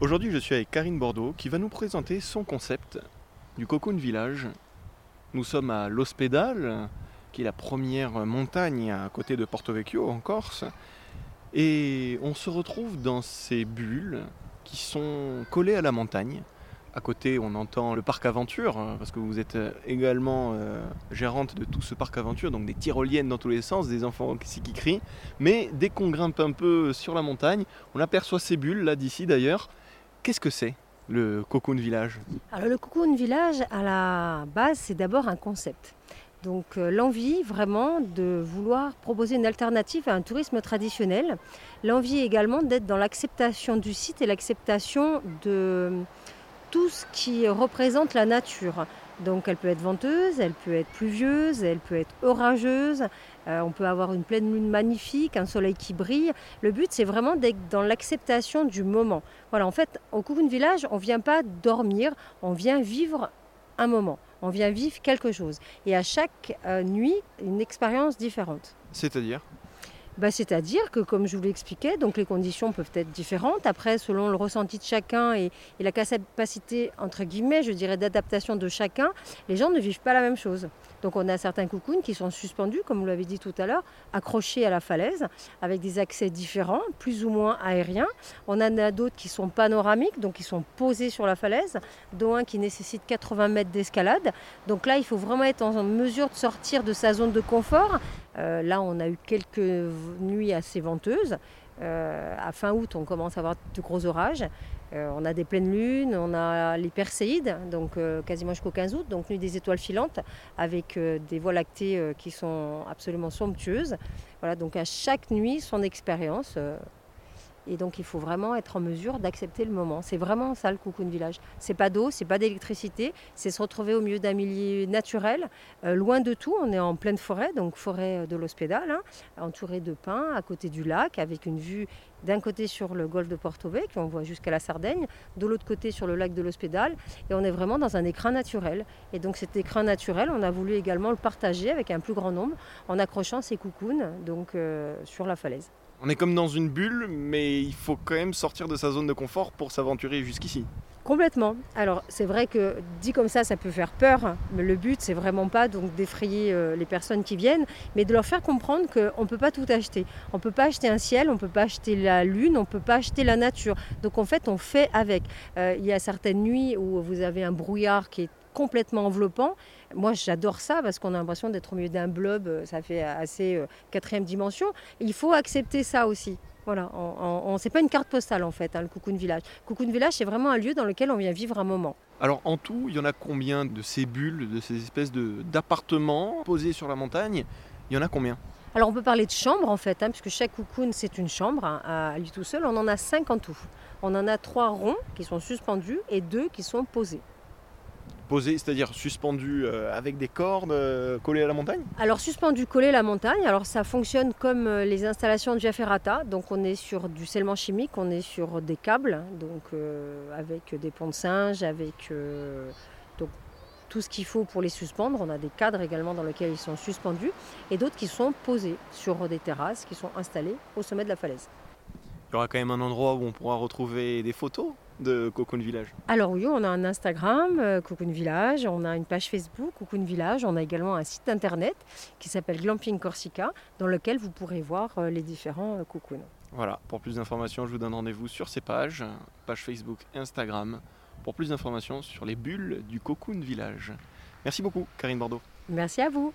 Aujourd'hui, je suis avec Karine Bordeaux qui va nous présenter son concept du Cocoon Village. Nous sommes à L'Hospédal, qui est la première montagne à côté de Porto Vecchio en Corse. Et on se retrouve dans ces bulles qui sont collées à la montagne. À côté, on entend le parc aventure, hein, parce que vous êtes également euh, gérante de tout ce parc aventure, donc des tyroliennes dans tous les sens, des enfants ici qui crient. Mais dès qu'on grimpe un peu sur la montagne, on aperçoit ces bulles, là d'ici d'ailleurs. Qu'est-ce que c'est le Cocoon Village? Alors le Cocoon Village, à la base, c'est d'abord un concept. Donc euh, l'envie vraiment de vouloir proposer une alternative à un tourisme traditionnel. L'envie également d'être dans l'acceptation du site et l'acceptation de tout ce qui représente la nature. Donc elle peut être venteuse, elle peut être pluvieuse, elle peut être orageuse, euh, on peut avoir une pleine lune magnifique, un soleil qui brille. Le but c'est vraiment d'être dans l'acceptation du moment. Voilà, en fait, au Cocoon Village, on ne vient pas dormir, on vient vivre un moment, on vient vivre quelque chose. Et à chaque euh, nuit, une expérience différente. C'est-à-dire? Bah, C'est-à-dire que, comme je vous l'expliquais, les conditions peuvent être différentes. Après, selon le ressenti de chacun et, la capacité, entre guillemets, je dirais, d'adaptation de chacun, les gens ne vivent pas la même chose. Donc on a certains coucounes qui sont suspendus, comme vous l'avez dit tout à l'heure, accrochés à la falaise, avec des accès différents, plus ou moins aériens. On en a d'autres qui sont panoramiques, donc qui sont posés sur la falaise, dont un qui nécessite 80 mètres d'escalade. Donc là, il faut vraiment être en mesure de sortir de sa zone de confort. Euh, là, on a eu quelques nuits assez venteuses. Euh, à fin août, on commence à avoir de gros orages. Euh, on a des pleines lunes, on a les perséides, donc quasiment jusqu'au 15 août, donc nuit des étoiles filantes, avec des voies lactées qui sont absolument somptueuses. Voilà, donc à chaque nuit, son expérience. Et donc il faut vraiment être en mesure d'accepter le moment. C'est vraiment ça le Cocoon Village. C'est pas d'eau, c'est pas d'électricité, c'est se retrouver au milieu d'un milieu naturel, euh, loin de tout. On est en pleine forêt, donc forêt de l'Hospédal, hein, entouré de pins, à côté du lac, avec une vue d'un côté sur le golfe de Porto Vecchio, on voit jusqu'à la Sardaigne, de l'autre côté sur le lac de l'Hospédal, et on est vraiment dans un écrin naturel. Et donc cet écrin naturel, on a voulu également le partager avec un plus grand nombre en accrochant ces coucounes donc, euh, sur la falaise. On est comme dans une bulle, mais il faut quand même sortir de sa zone de confort pour s'aventurer jusqu'ici. Complètement. Alors c'est vrai que dit comme ça, ça peut faire peur, mais le but c'est vraiment pas donc d'effrayer euh, les personnes qui viennent, mais de leur faire comprendre qu'on ne peut pas tout acheter. On ne peut pas acheter un ciel, on ne peut pas acheter la lune, on ne peut pas acheter la nature. Donc en fait on fait avec. Euh, il y a certaines nuits où vous avez un brouillard qui est complètement enveloppant. Moi, j'adore ça parce qu'on a l'impression d'être au milieu d'un blob, euh, ça fait assez euh, quatrième dimension. Il faut accepter ça aussi. Voilà, on, c'est pas une carte postale en fait, hein, le Cocoon Village. Cocoon Village, c'est vraiment un lieu dans lequel on vient vivre un moment. Alors en tout, il y en a combien de ces bulles, de ces espèces d'appartements posés sur la montagne? Il y en a combien? Alors on peut parler de chambres en fait, hein, puisque chaque cocoon c'est une chambre hein, à lui tout seul. On en a cinq en tout. On en a trois ronds qui sont suspendus et deux qui sont posés posé, c'est-à-dire suspendu euh, avec des cordes euh, collées à la montagne? Alors suspendu collé à la montagne, alors ça fonctionne comme euh, les installations de Via Ferrata, donc on est sur du scellement chimique, on est sur des câbles, donc avec des ponts de singe, avec tout ce qu'il faut pour les suspendre. On a des cadres également dans lesquels ils sont suspendus et d'autres qui sont posés sur des terrasses qui sont installées au sommet de la falaise. Il y aura quand même un endroit où on pourra retrouver des photos de Cocoon Village Alors oui, on a un Instagram, euh, Cocoon Village, on a une page Facebook, Cocoon Village, on a également un site internet qui s'appelle Glamping Corsica, dans lequel vous pourrez voir euh, les différents euh, cocoons. Voilà, pour plus d'informations, je vous donne rendez-vous sur ces pages, page Facebook et Instagram, pour plus d'informations sur les bulles du Cocoon Village. Merci beaucoup, Karine Bordeaux. Merci à vous.